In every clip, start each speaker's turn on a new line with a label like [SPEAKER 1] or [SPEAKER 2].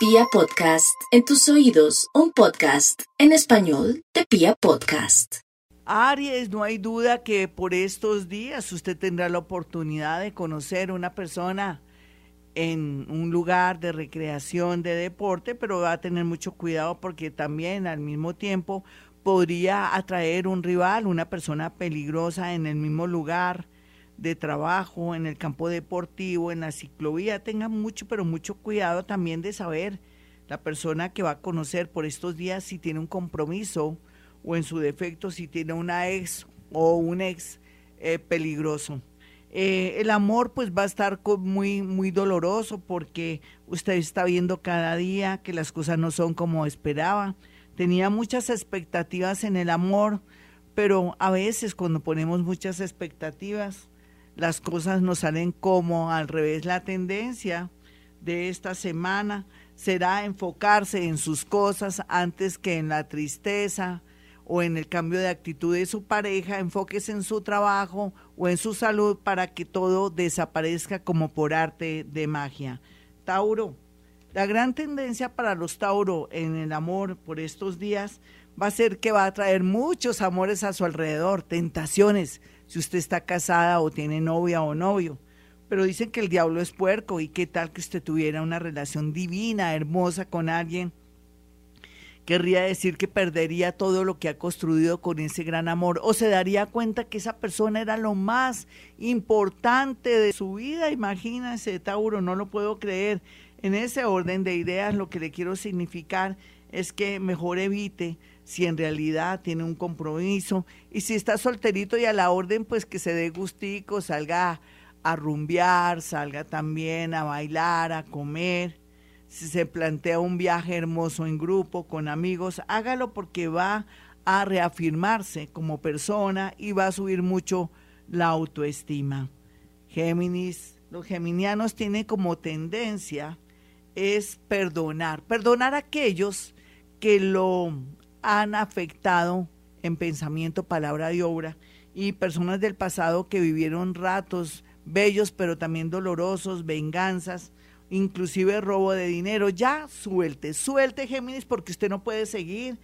[SPEAKER 1] Pia Podcast, en tus oídos, un podcast en español de Pia Podcast.
[SPEAKER 2] Aries, no hay duda que por estos días usted tendrá la oportunidad de conocer una persona en un lugar de recreación, de deporte, pero va a tener mucho cuidado porque también al mismo tiempo podría atraer un rival, una persona peligrosa en el mismo lugar de trabajo, en el campo deportivo, en la ciclovía. Tenga mucho, pero mucho cuidado también de saber la persona que va a conocer por estos días si tiene un compromiso o en su defecto si tiene una ex o un ex eh, peligroso. Eh, el amor pues va a estar muy, muy doloroso porque usted está viendo cada día que las cosas no son como esperaba. Tenía muchas expectativas en el amor, pero a veces cuando ponemos muchas expectativas, las cosas nos salen como al revés. La tendencia de esta semana será enfocarse en sus cosas antes que en la tristeza, o en el cambio de actitud de su pareja, enfóquese en su trabajo o en su salud para que todo desaparezca como por arte de magia. Tauro, la gran tendencia para los Tauro en el amor por estos días va a ser que va a traer muchos amores a su alrededor, tentaciones, si usted está casada o tiene novia o novio. Pero dicen que el diablo es puerco y qué tal que usted tuviera una relación divina, hermosa con alguien querría decir que perdería todo lo que ha construido con ese gran amor o se daría cuenta que esa persona era lo más importante de su vida. Imagínense, Tauro, no lo puedo creer. En ese orden de ideas lo que le quiero significar es que mejor evite si en realidad tiene un compromiso. Y si está solterito y a la orden pues que se dé gustico, salga a rumbear, salga también a bailar, a comer. Si se plantea un viaje hermoso en grupo, con amigos, hágalo porque va a reafirmarse como persona y va a subir mucho la autoestima. Géminis, los geminianos tienen como tendencia es perdonar, perdonar a aquellos que lo han afectado en pensamiento, palabra y obra, y personas del pasado que vivieron ratos bellos pero también dolorosos, venganzas, inclusive robo de dinero. Ya suelte, suelte Géminis porque usted no puede seguir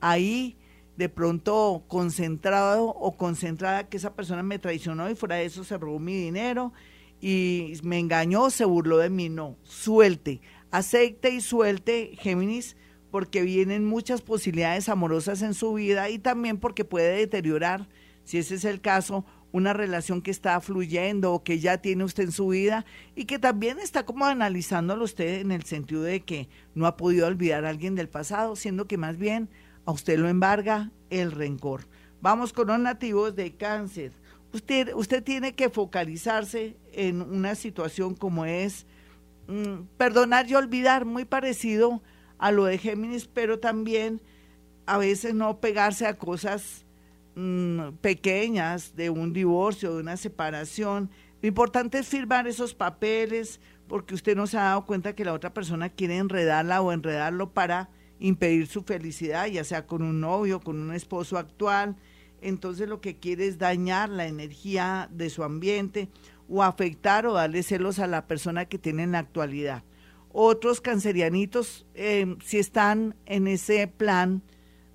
[SPEAKER 2] ahí de pronto concentrado o concentrada que esa persona me traicionó y fuera de eso se robó mi dinero y me engañó, se burló de mí. No, suelte, acepte y suelte Géminis porque vienen muchas posibilidades amorosas en su vida y también porque puede deteriorar, si ese es el caso, una relación que está fluyendo o que ya tiene usted en su vida y que también está como analizándolo usted en el sentido de que no ha podido olvidar a alguien del pasado, siendo que más bien a usted lo embarga el rencor. Vamos con los nativos de cáncer. Usted, usted tiene que focalizarse en una situación como es mm, perdonar y olvidar, muy parecido a lo de Géminis, pero también a veces no pegarse a cosas Mm, pequeñas de un divorcio, de una separación. Lo importante es firmar esos papeles porque usted no se ha dado cuenta que la otra persona quiere enredarla o enredarlo para impedir su felicidad, ya sea con un novio, con un esposo actual. Entonces lo que quiere es dañar la energía de su ambiente o afectar o darle celos a la persona que tiene en la actualidad. Otros cancerianitos, eh, si están en ese plan,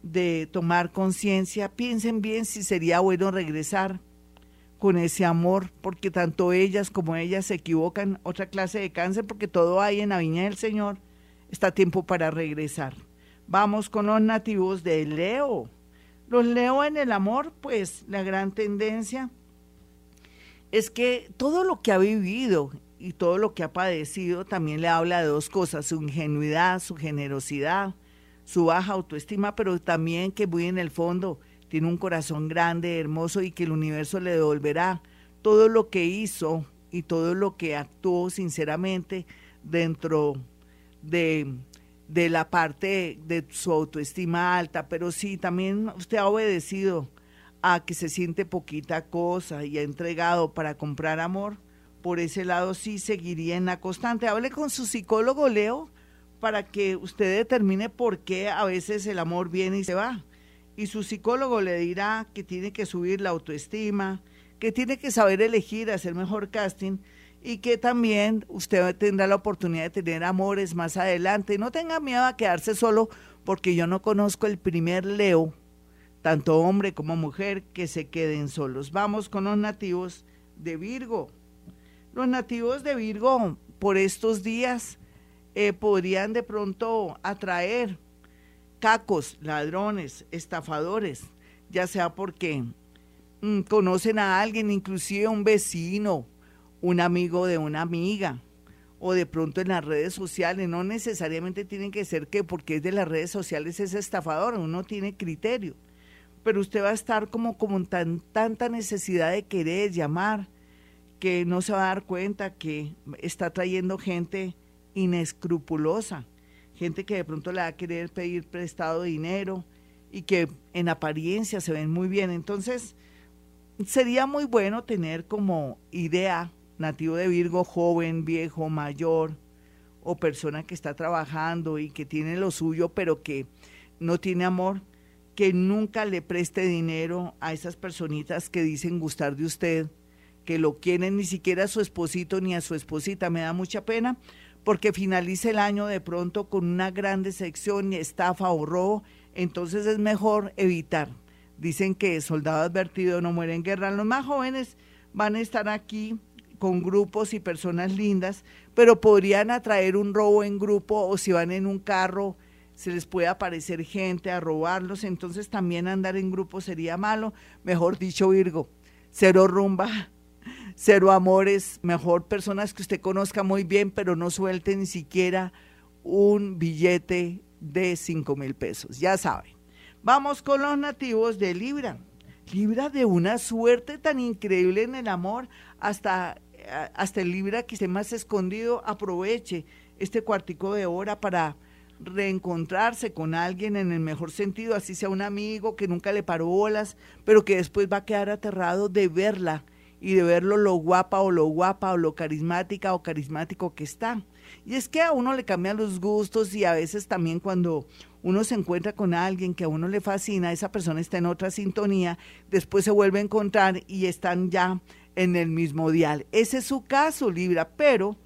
[SPEAKER 2] de tomar conciencia, piensen bien si sería bueno regresar con ese amor, porque tanto ellas como ellas se equivocan, otra clase de cáncer, porque todo hay en la viña del Señor, está tiempo para regresar. Vamos con los nativos de Leo. Los Leo en el amor, pues la gran tendencia es que todo lo que ha vivido y todo lo que ha padecido también le habla de dos cosas, su ingenuidad, su generosidad, su baja autoestima, pero también que muy en el fondo tiene un corazón grande, hermoso y que el universo le devolverá todo lo que hizo y todo lo que actuó sinceramente dentro de, de la parte de su autoestima alta, pero sí, también usted ha obedecido a que se siente poquita cosa y ha entregado para comprar amor, por ese lado sí seguiría en la constante. Hable con su psicólogo, Leo, para que usted determine por qué a veces el amor viene y se va. Y su psicólogo le dirá que tiene que subir la autoestima, que tiene que saber elegir, hacer mejor casting y que también usted tendrá la oportunidad de tener amores más adelante. No tenga miedo a quedarse solo porque yo no conozco el primer Leo, tanto hombre como mujer, que se queden solos. Vamos con los nativos de Virgo. Los nativos de Virgo por estos días eh, podrían de pronto atraer cacos, ladrones, estafadores, ya sea porque mm, conocen a alguien, inclusive un vecino, un amigo de una amiga, o de pronto en las redes sociales, no necesariamente tienen que ser que porque es de las redes sociales es estafador, uno tiene criterio, pero usted va a estar como, como tan, tanta necesidad de querer llamar, que no se va a dar cuenta que está trayendo gente inescrupulosa, gente que de pronto le va a querer pedir prestado dinero y que en apariencia se ven muy bien. Entonces, sería muy bueno tener como idea nativo de Virgo, joven, viejo, mayor, o persona que está trabajando y que tiene lo suyo, pero que no tiene amor, que nunca le preste dinero a esas personitas que dicen gustar de usted, que lo quieren ni siquiera a su esposito ni a su esposita. Me da mucha pena porque finaliza el año de pronto con una gran decepción, estafa o robo, entonces es mejor evitar. Dicen que soldado advertido no muere en guerra. Los más jóvenes van a estar aquí con grupos y personas lindas, pero podrían atraer un robo en grupo o si van en un carro se les puede aparecer gente a robarlos, entonces también andar en grupo sería malo. Mejor dicho, Virgo, cero rumba, cero amores, mejor personas que usted conozca muy bien, pero no suelte ni siquiera un billete de cinco mil pesos, ya saben. Vamos con los nativos de Libra. Libra de una suerte tan increíble en el amor, hasta hasta el Libra que esté más escondido, aproveche este cuartico de hora para reencontrarse con alguien en el mejor sentido, así sea un amigo que nunca le paró bolas, pero que después va a quedar aterrado de verla y de verlo lo guapa o lo guapa o lo carismática o carismático que está. Y es que a uno le cambian los gustos y a veces también cuando uno se encuentra con alguien que a uno le fascina, esa persona está en otra sintonía, después se vuelve a encontrar y están ya en el mismo dial. Ese es su caso, Libra, pero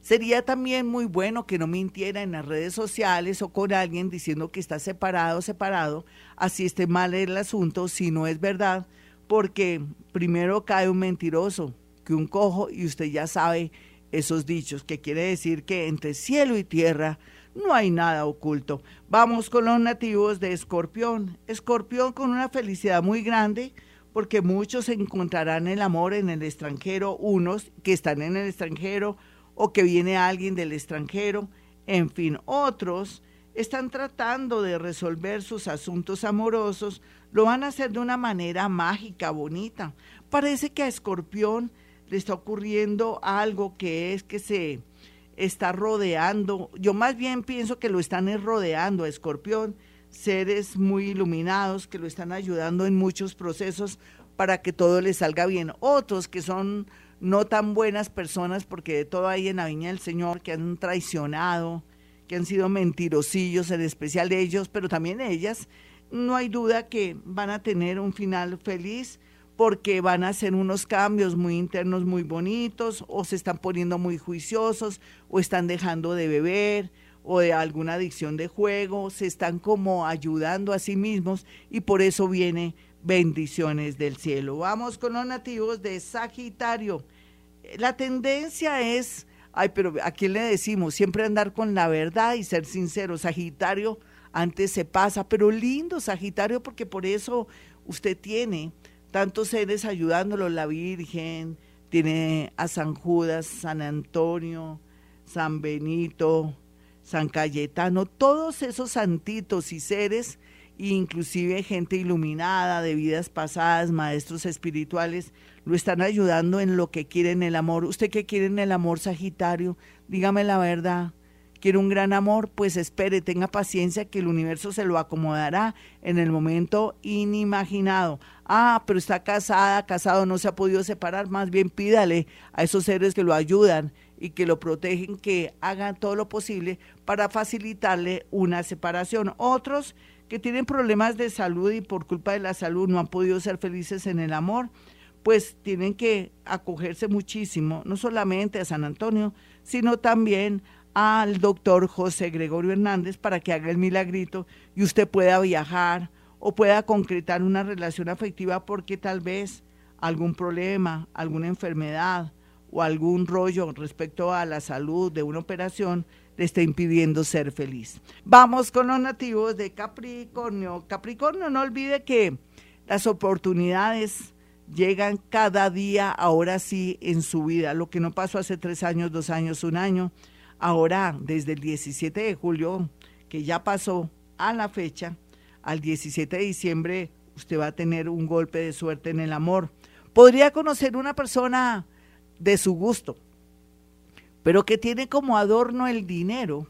[SPEAKER 2] sería también muy bueno que no mintiera en las redes sociales o con alguien diciendo que está separado, separado, así esté mal el asunto, si no es verdad, porque primero cae un mentiroso que un cojo y usted ya sabe esos dichos, que quiere decir que entre cielo y tierra no hay nada oculto. Vamos con los nativos de Escorpión. Escorpión con una felicidad muy grande, porque muchos encontrarán el amor en el extranjero, unos que están en el extranjero o que viene alguien del extranjero, en fin, otros están tratando de resolver sus asuntos amorosos, lo van a hacer de una manera mágica, bonita. Parece que a Escorpión le está ocurriendo algo que es que se está rodeando, yo más bien pienso que lo están rodeando a Escorpión, seres muy iluminados que lo están ayudando en muchos procesos para que todo le salga bien. Otros que son no tan buenas personas, porque de todo hay en la viña del Señor, que han traicionado, que han sido mentirosillos, en especial de ellos, pero también ellas, no hay duda que van a tener un final feliz porque van a hacer unos cambios muy internos muy bonitos o se están poniendo muy juiciosos o están dejando de beber o de alguna adicción de juego, se están como ayudando a sí mismos y por eso viene bendiciones del cielo. Vamos con los nativos de Sagitario. La tendencia es, ay, pero ¿a quién le decimos? Siempre andar con la verdad y ser sincero. Sagitario antes se pasa, pero lindo Sagitario porque por eso usted tiene tantos seres ayudándolo, la Virgen, tiene a San Judas, San Antonio, San Benito, San Cayetano, todos esos santitos y seres, inclusive gente iluminada de vidas pasadas, maestros espirituales, lo están ayudando en lo que quiere en el amor. ¿Usted qué quiere en el amor, Sagitario? Dígame la verdad. ¿Quiere un gran amor? Pues espere, tenga paciencia que el universo se lo acomodará en el momento inimaginado. Ah, pero está casada, casado, no se ha podido separar. Más bien pídale a esos seres que lo ayudan y que lo protegen, que hagan todo lo posible para facilitarle una separación. Otros que tienen problemas de salud y por culpa de la salud no han podido ser felices en el amor, pues tienen que acogerse muchísimo, no solamente a San Antonio, sino también al doctor José Gregorio Hernández para que haga el milagrito y usted pueda viajar o pueda concretar una relación afectiva porque tal vez algún problema, alguna enfermedad o algún rollo respecto a la salud de una operación le está impidiendo ser feliz. Vamos con los nativos de Capricornio. Capricornio, no olvide que las oportunidades llegan cada día, ahora sí, en su vida. Lo que no pasó hace tres años, dos años, un año, ahora desde el 17 de julio, que ya pasó a la fecha, al 17 de diciembre, usted va a tener un golpe de suerte en el amor. Podría conocer una persona de su gusto, pero que tiene como adorno el dinero,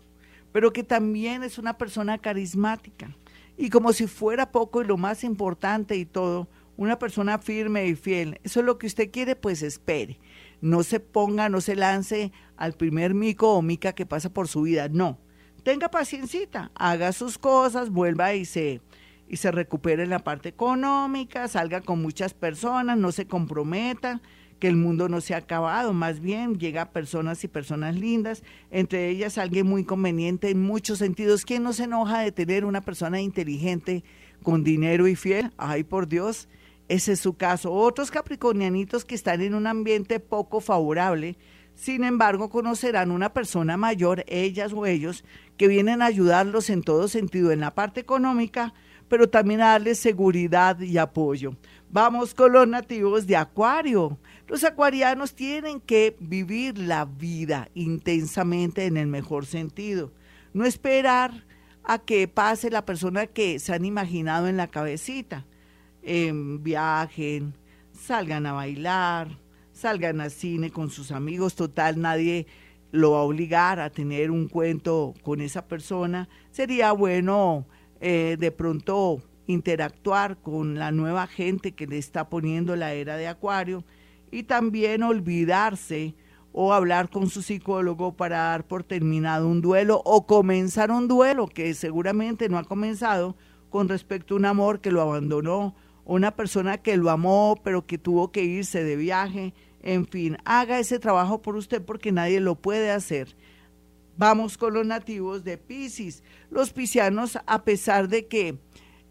[SPEAKER 2] pero que también es una persona carismática. Y como si fuera poco y lo más importante y todo, una persona firme y fiel. Eso es lo que usted quiere, pues espere. No se ponga, no se lance al primer mico o mica que pasa por su vida. No. Tenga paciencia, haga sus cosas, vuelva y se, y se recupere en la parte económica, salga con muchas personas, no se comprometa, que el mundo no se ha acabado, más bien llega personas y personas lindas, entre ellas alguien muy conveniente en muchos sentidos. ¿Quién no se enoja de tener una persona inteligente con dinero y fiel? Ay, por Dios, ese es su caso. Otros capricornianitos que están en un ambiente poco favorable, sin embargo, conocerán una persona mayor, ellas o ellos, que vienen a ayudarlos en todo sentido, en la parte económica, pero también a darles seguridad y apoyo. Vamos con los nativos de Acuario. Los acuarianos tienen que vivir la vida intensamente en el mejor sentido. No esperar a que pase la persona que se han imaginado en la cabecita. viajen, salgan a bailar, salgan al cine con sus amigos. Total, nadie lo va a obligar a tener un cuento con esa persona. Sería bueno eh, de pronto interactuar con la nueva gente que le está poniendo la era de Acuario y también olvidarse o hablar con su psicólogo para dar por terminado un duelo o comenzar un duelo que seguramente no ha comenzado con respecto a un amor que lo abandonó, una persona que lo amó pero que tuvo que irse de viaje, en fin, haga ese trabajo por usted porque nadie lo puede hacer. Vamos con los nativos de Pisces. Los piscianos, a pesar de que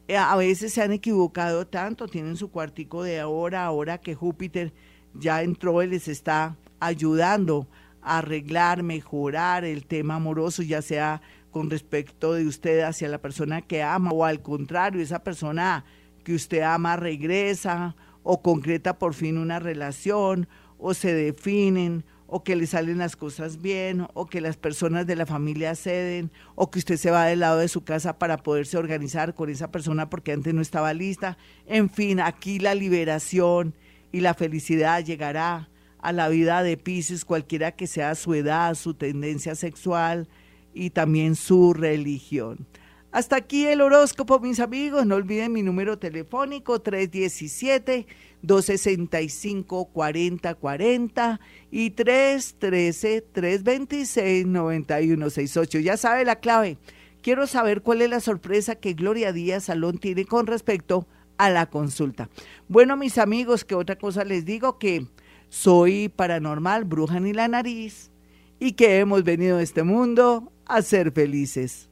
[SPEAKER 2] eh, a veces se han equivocado tanto, tienen su cuartico de ahora, ahora que Júpiter ya entró y les está ayudando a arreglar, mejorar el tema amoroso, ya sea con respecto de usted hacia la persona que ama o al contrario, esa persona que usted ama regresa o concreta por fin una relación o se definen o que le salen las cosas bien, o que las personas de la familia ceden, o que usted se va del lado de su casa para poderse organizar con esa persona porque antes no estaba lista. En fin, aquí la liberación y la felicidad llegará a la vida de Pisces, cualquiera que sea su edad, su tendencia sexual y también su religión. Hasta aquí el horóscopo, mis amigos. No olviden mi número telefónico 317-265-4040 y 313-326-9168. Ya sabe la clave. Quiero saber cuál es la sorpresa que Gloria Díaz Salón tiene con respecto a la consulta. Bueno, mis amigos, que otra cosa les digo que soy paranormal, bruja ni la nariz y que hemos venido a este mundo a ser felices.